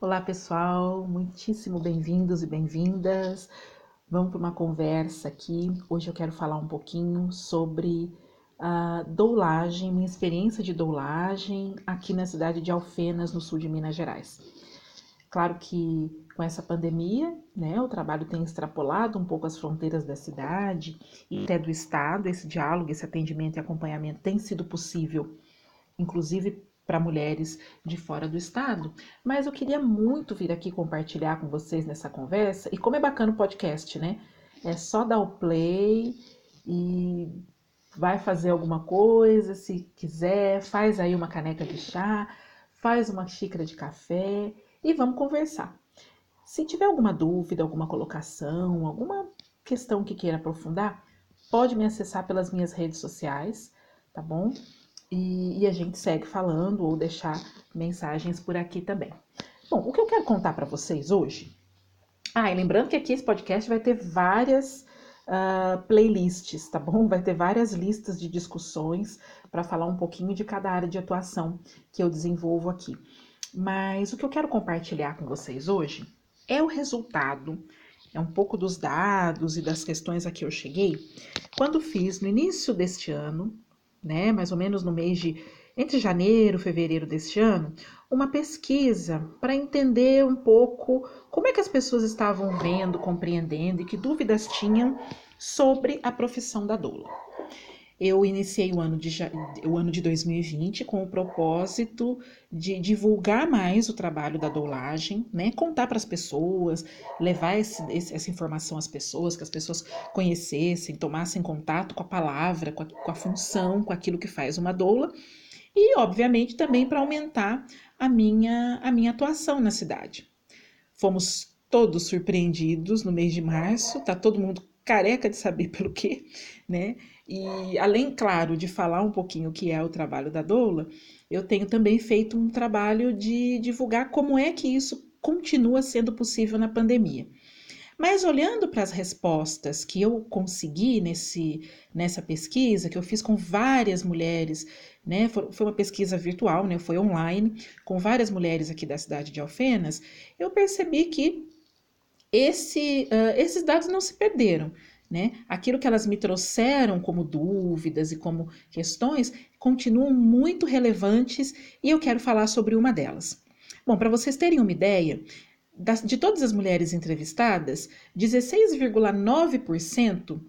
Olá, pessoal, muitíssimo bem-vindos e bem-vindas. Vamos para uma conversa aqui. Hoje eu quero falar um pouquinho sobre a doulagem, minha experiência de doulagem aqui na cidade de Alfenas, no sul de Minas Gerais. Claro que com essa pandemia, né, o trabalho tem extrapolado um pouco as fronteiras da cidade e até do estado. Esse diálogo, esse atendimento e acompanhamento tem sido possível, inclusive para mulheres de fora do estado, mas eu queria muito vir aqui compartilhar com vocês nessa conversa. E como é bacana o podcast, né? É só dar o play e vai fazer alguma coisa, se quiser, faz aí uma caneca de chá, faz uma xícara de café e vamos conversar. Se tiver alguma dúvida, alguma colocação, alguma questão que queira aprofundar, pode me acessar pelas minhas redes sociais, tá bom? E, e, a gente segue falando ou deixar mensagens por aqui também. Bom, o que eu quero contar para vocês hoje. Ah, e lembrando que aqui esse podcast vai ter várias uh, playlists, tá bom? Vai ter várias listas de discussões para falar um pouquinho de cada área de atuação que eu desenvolvo aqui. Mas o que eu quero compartilhar com vocês hoje é o resultado, é um pouco dos dados e das questões a que eu cheguei quando fiz no início deste ano né, mais ou menos no mês de entre janeiro e fevereiro deste ano, uma pesquisa para entender um pouco como é que as pessoas estavam vendo, compreendendo e que dúvidas tinham sobre a profissão da doula eu iniciei o ano, de, o ano de 2020 com o propósito de divulgar mais o trabalho da doulagem, né? Contar para as pessoas, levar esse, esse, essa informação às pessoas, que as pessoas conhecessem, tomassem contato com a palavra, com a, com a função, com aquilo que faz uma doula. E, obviamente, também para aumentar a minha, a minha atuação na cidade. Fomos todos surpreendidos no mês de março, tá todo mundo careca de saber pelo quê, né? E além, claro, de falar um pouquinho o que é o trabalho da doula, eu tenho também feito um trabalho de divulgar como é que isso continua sendo possível na pandemia. Mas olhando para as respostas que eu consegui nesse, nessa pesquisa, que eu fiz com várias mulheres, né? Foi uma pesquisa virtual, né? Foi online, com várias mulheres aqui da cidade de Alfenas, eu percebi que esse, uh, esses dados não se perderam. Né? Aquilo que elas me trouxeram como dúvidas e como questões continuam muito relevantes e eu quero falar sobre uma delas. Bom, para vocês terem uma ideia, de todas as mulheres entrevistadas, 16,9%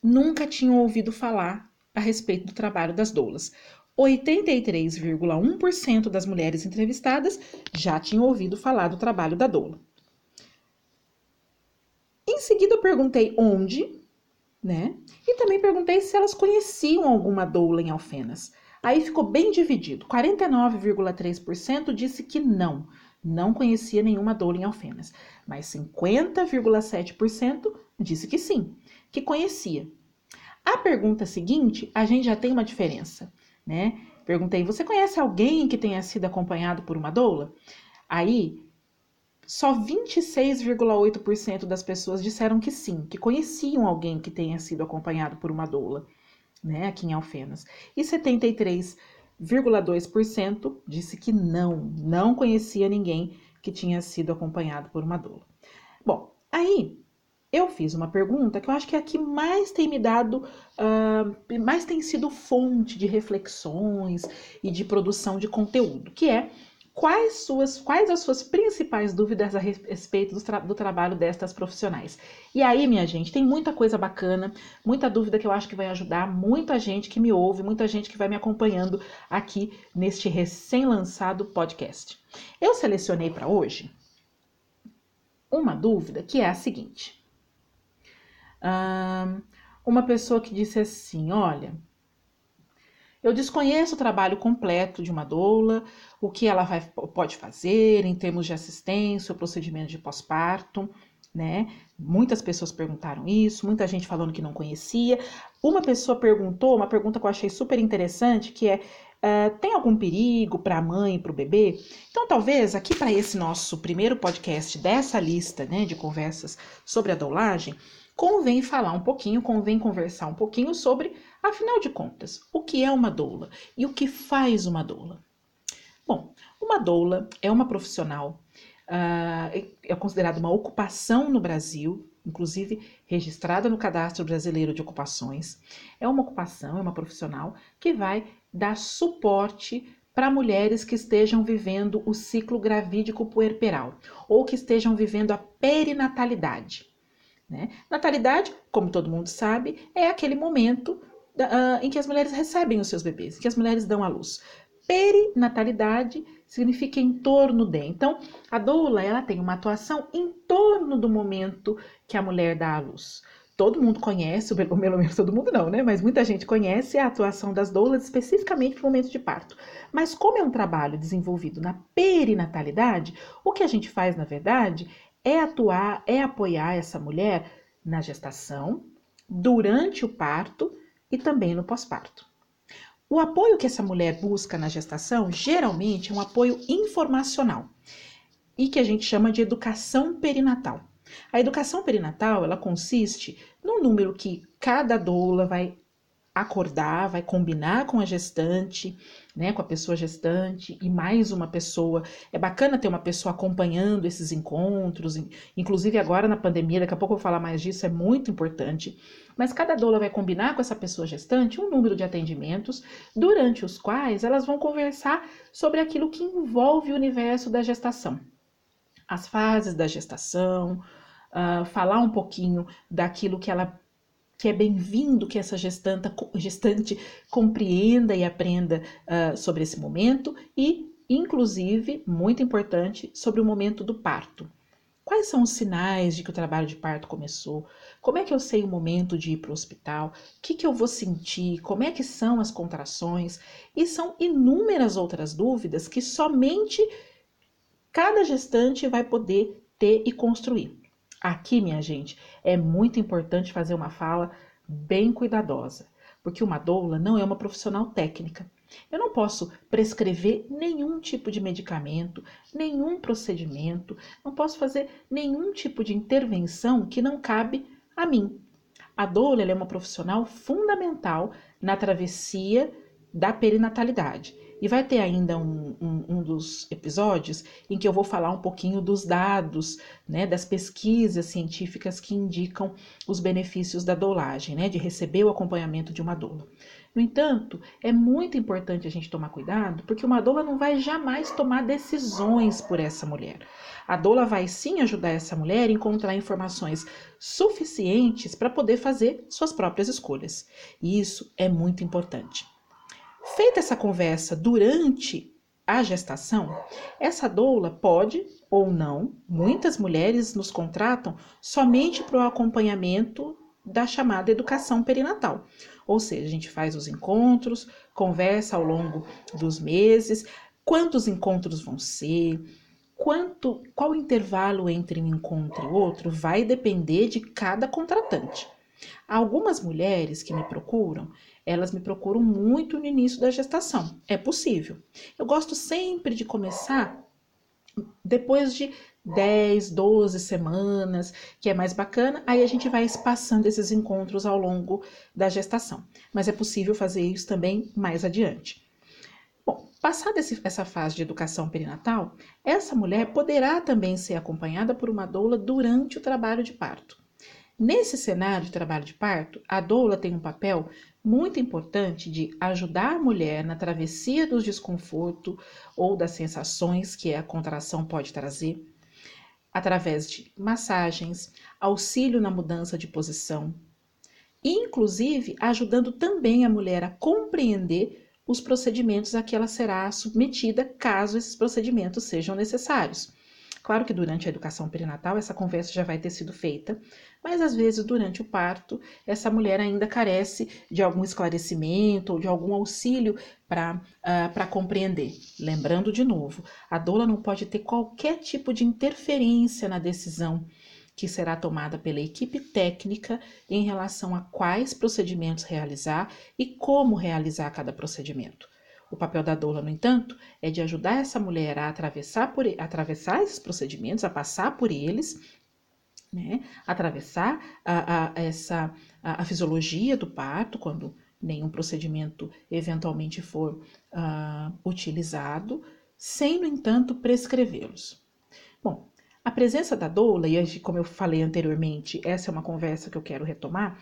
nunca tinham ouvido falar a respeito do trabalho das doulas. 83,1% das mulheres entrevistadas já tinham ouvido falar do trabalho da doula. Em seguida, eu perguntei onde, né? E também perguntei se elas conheciam alguma doula em Alfenas. Aí ficou bem dividido. 49,3% disse que não, não conhecia nenhuma doula em Alfenas. Mas 50,7% disse que sim, que conhecia. A pergunta seguinte, a gente já tem uma diferença, né? Perguntei: você conhece alguém que tenha sido acompanhado por uma doula? Aí só 26,8% das pessoas disseram que sim, que conheciam alguém que tenha sido acompanhado por uma doula, né, aqui em Alfenas. E 73,2% disse que não, não conhecia ninguém que tinha sido acompanhado por uma doula. Bom, aí eu fiz uma pergunta que eu acho que é a que mais tem me dado, uh, mais tem sido fonte de reflexões e de produção de conteúdo, que é quais, suas, quais as suas principais dúvidas a respeito do, tra do, trabalho destas profissionais. E aí, minha gente, tem muita coisa bacana, muita dúvida que eu acho que vai ajudar muita gente que me ouve, muita gente que vai me acompanhando aqui neste recém-lançado podcast. Eu selecionei para hoje uma dúvida que é a seguinte. uma pessoa que disse assim: olha, eu desconheço o trabalho completo de uma doula, o que ela vai, pode fazer em termos de assistência, o procedimento de pós-parto, né? Muitas pessoas perguntaram isso, muita gente falando que não conhecia. Uma pessoa perguntou, uma pergunta que eu achei super interessante, que é Uh, tem algum perigo para a mãe e para o bebê? Então, talvez aqui para esse nosso primeiro podcast dessa lista né, de conversas sobre a doulagem, convém falar um pouquinho, convém conversar um pouquinho sobre Afinal de contas, o que é uma doula e o que faz uma doula? Bom, Uma doula é uma profissional, uh, é considerada uma ocupação no Brasil, inclusive registrada no Cadastro Brasileiro de Ocupações. É uma ocupação, é uma profissional que vai dar suporte para mulheres que estejam vivendo o ciclo gravídico puerperal ou que estejam vivendo a perinatalidade. Né? Natalidade, como todo mundo sabe, é aquele momento uh, em que as mulheres recebem os seus bebês, que as mulheres dão à luz. Perinatalidade significa em torno de. Então, a doula ela tem uma atuação em torno do momento que a mulher dá à luz. Todo mundo conhece, pelo menos todo mundo não, né? Mas muita gente conhece a atuação das doulas especificamente no momento de parto. Mas como é um trabalho desenvolvido na perinatalidade, o que a gente faz, na verdade, é atuar, é apoiar essa mulher na gestação, durante o parto e também no pós-parto. O apoio que essa mulher busca na gestação geralmente é um apoio informacional e que a gente chama de educação perinatal. A educação perinatal ela consiste no número que cada doula vai acordar, vai combinar com a gestante, né, com a pessoa gestante e mais uma pessoa. É bacana ter uma pessoa acompanhando esses encontros, inclusive agora na pandemia, daqui a pouco eu vou falar mais disso, é muito importante. Mas cada doula vai combinar com essa pessoa gestante um número de atendimentos, durante os quais elas vão conversar sobre aquilo que envolve o universo da gestação. As fases da gestação, uh, falar um pouquinho daquilo que ela que é bem-vindo que essa gestanta, gestante compreenda e aprenda uh, sobre esse momento e, inclusive, muito importante, sobre o momento do parto. Quais são os sinais de que o trabalho de parto começou? Como é que eu sei o momento de ir para o hospital? O que, que eu vou sentir? Como é que são as contrações? E são inúmeras outras dúvidas que somente cada gestante vai poder ter e construir. Aqui, minha gente, é muito importante fazer uma fala bem cuidadosa, porque uma doula não é uma profissional técnica. Eu não posso prescrever nenhum tipo de medicamento, nenhum procedimento, não posso fazer nenhum tipo de intervenção que não cabe a mim. A doula é uma profissional fundamental na travessia da perinatalidade. E vai ter ainda um, um, um, dos episódios em que eu vou falar um pouquinho dos dados, né, das pesquisas científicas que indicam os benefícios da doulagem, né, de receber o acompanhamento de uma doula. No entanto, é muito importante a gente tomar cuidado, porque uma doula não vai jamais tomar decisões por essa mulher. A doula vai sim ajudar essa mulher a encontrar informações suficientes para poder fazer suas próprias escolhas. E isso é muito importante. Feita essa conversa durante a gestação, essa doula pode ou não, muitas mulheres nos contratam somente para o acompanhamento da chamada educação perinatal. Ou seja, a gente faz os encontros, conversa ao longo dos meses, quantos encontros vão ser, quanto, qual intervalo entre um encontro e outro vai depender de cada contratante. Algumas mulheres que me procuram, elas me procuram muito no início da gestação. É possível. Eu gosto sempre de começar depois de 10, 12 semanas, que é mais bacana, aí a gente vai espaçando esses encontros ao longo da gestação. Mas é possível fazer isso também mais adiante. Bom, passada essa fase de educação perinatal, essa mulher poderá também ser acompanhada por uma doula durante o trabalho de parto. Nesse cenário de trabalho de parto, a doula tem um papel muito importante de ajudar a mulher na travessia dos desconfortos ou das sensações que a contração pode trazer, através de massagens, auxílio na mudança de posição, inclusive ajudando também a mulher a compreender os procedimentos a que ela será submetida caso esses procedimentos sejam necessários. Claro que durante a educação perinatal essa conversa já vai ter sido feita, mas às vezes durante o parto essa mulher ainda carece de algum esclarecimento ou de algum auxílio para uh, ah, compreender. Lembrando de novo, a doula não pode ter qualquer tipo de interferência na decisão que será tomada pela equipe técnica em relação a quais procedimentos realizar e como realizar cada procedimento. O papel da doula, no entanto, é de ajudar essa mulher a atravessar, por, atravessar esses procedimentos, a passar por eles, né? atravessar a, a, essa, a, a fisiologia do parto, quando nenhum procedimento eventualmente for uh, utilizado, sem, no entanto, prescrevê-los. Bom, a presença da doula, e como eu falei anteriormente, essa é uma conversa que eu quero retomar,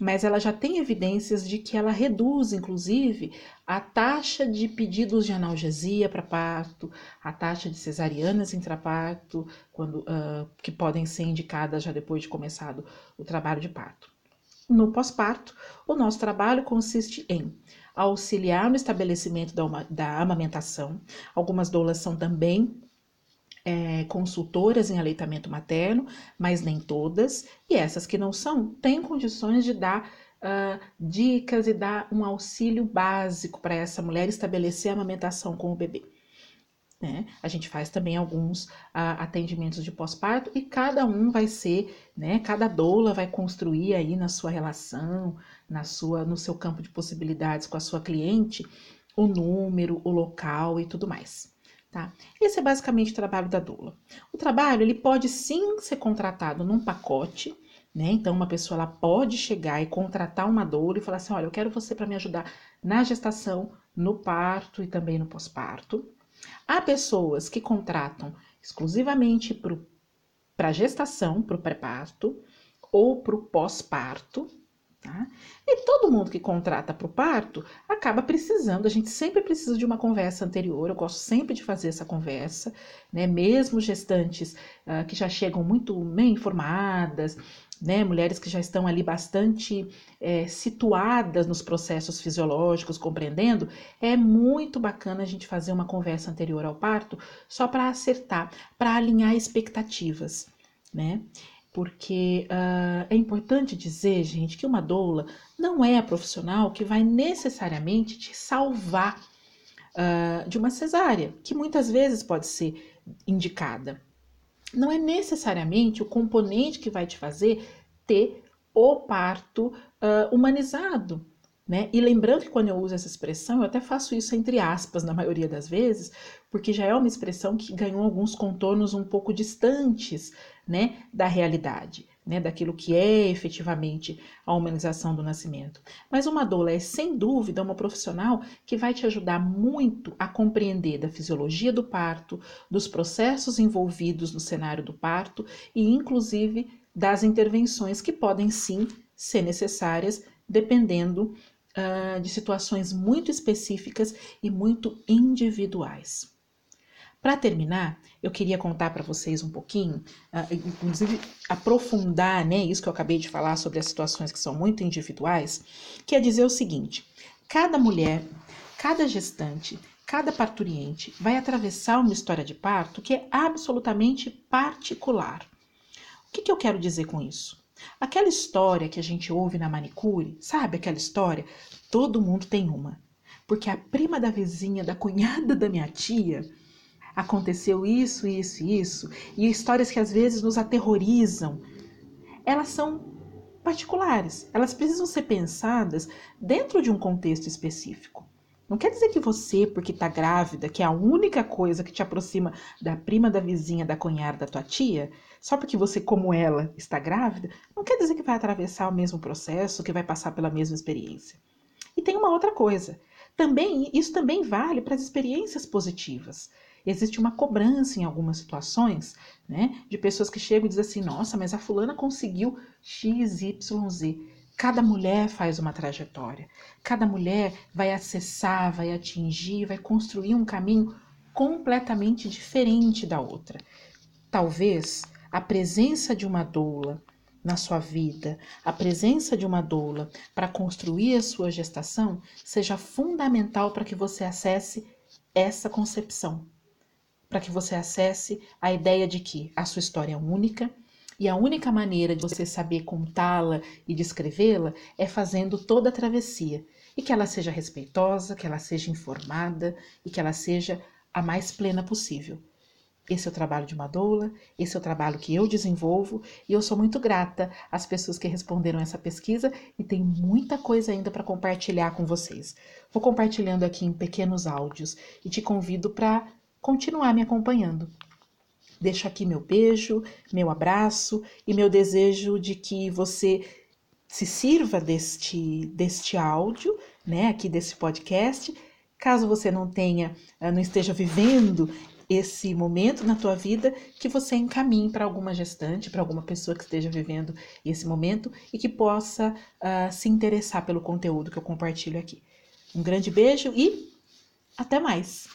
mas ela já tem evidências de que ela reduz, inclusive, a taxa de pedidos de analgesia para parto, a taxa de cesarianas intraparto, quando, uh, que podem ser indicadas já depois de começado o trabalho de parto. No pós-parto, o nosso trabalho consiste em auxiliar no estabelecimento da, uma, da amamentação. Algumas doulas são também é, consultoras em aleitamento materno, mas nem todas, e essas que não são, têm condições de dar uh, dicas e dar um auxílio básico para essa mulher estabelecer a amamentação com o bebê. Né? A gente faz também alguns uh, atendimentos de pós-parto e cada um vai ser, né? Cada doula vai construir aí na sua relação, na sua, no seu campo de possibilidades com a sua cliente, o número, o local e tudo mais. Tá? Esse é basicamente o trabalho da doula. O trabalho ele pode sim ser contratado num pacote, né? Então uma pessoa ela pode chegar e contratar uma doula e falar assim, olha, eu quero você para me ajudar na gestação, no parto e também no pós-parto. Há pessoas que contratam exclusivamente para a gestação, para o pré-parto ou para o pós-parto, Tá? E todo mundo que contrata para o parto acaba precisando, a gente sempre precisa de uma conversa anterior, eu gosto sempre de fazer essa conversa, né? Mesmo gestantes uh, que já chegam muito bem informadas, né? Mulheres que já estão ali bastante é, situadas nos processos fisiológicos, compreendendo, é muito bacana a gente fazer uma conversa anterior ao parto só para acertar, para alinhar expectativas, né? Porque uh, é importante dizer, gente, que uma doula não é a profissional que vai necessariamente te salvar uh, de uma cesárea, que muitas vezes pode ser indicada. Não é necessariamente o componente que vai te fazer ter o parto uh, humanizado. Né? E lembrando que quando eu uso essa expressão, eu até faço isso entre aspas na maioria das vezes, porque já é uma expressão que ganhou alguns contornos um pouco distantes né, da realidade, né, daquilo que é efetivamente a humanização do nascimento. Mas uma doula é sem dúvida uma profissional que vai te ajudar muito a compreender da fisiologia do parto, dos processos envolvidos no cenário do parto e inclusive das intervenções que podem sim ser necessárias dependendo uh, de situações muito específicas e muito individuais. Para terminar, eu queria contar para vocês um pouquinho, uh, inclusive aprofundar né, isso que eu acabei de falar sobre as situações que são muito individuais, que é dizer o seguinte: cada mulher, cada gestante, cada parturiente vai atravessar uma história de parto que é absolutamente particular. O que, que eu quero dizer com isso? Aquela história que a gente ouve na manicure, sabe aquela história? Todo mundo tem uma. Porque a prima da vizinha, da cunhada da minha tia, aconteceu isso, isso e isso, e histórias que às vezes nos aterrorizam, elas são particulares, elas precisam ser pensadas dentro de um contexto específico. Não quer dizer que você, porque está grávida, que é a única coisa que te aproxima da prima da vizinha, da cunhada, da tua tia, só porque você, como ela, está grávida, não quer dizer que vai atravessar o mesmo processo, que vai passar pela mesma experiência. E tem uma outra coisa. Também isso também vale para as experiências positivas existe uma cobrança em algumas situações, né? De pessoas que chegam e dizem assim: nossa, mas a fulana conseguiu X, Y, Z. Cada mulher faz uma trajetória, cada mulher vai acessar, vai atingir, vai construir um caminho completamente diferente da outra. Talvez a presença de uma doula na sua vida, a presença de uma doula para construir a sua gestação seja fundamental para que você acesse essa concepção para que você acesse a ideia de que a sua história é única e a única maneira de você saber contá-la e descrevê-la é fazendo toda a travessia e que ela seja respeitosa, que ela seja informada e que ela seja a mais plena possível. Esse é o trabalho de uma doula, esse é o trabalho que eu desenvolvo e eu sou muito grata às pessoas que responderam essa pesquisa e tem muita coisa ainda para compartilhar com vocês. Vou compartilhando aqui em pequenos áudios e te convido para continuar me acompanhando. Deixo aqui meu beijo, meu abraço e meu desejo de que você se sirva deste, deste áudio, né, aqui desse podcast, Caso você não tenha, uh, não esteja vivendo esse momento na tua vida, que você encaminhe para alguma gestante, para alguma pessoa que esteja vivendo esse momento e que possa uh, se interessar pelo conteúdo que eu compartilho aqui. Um grande beijo e até mais!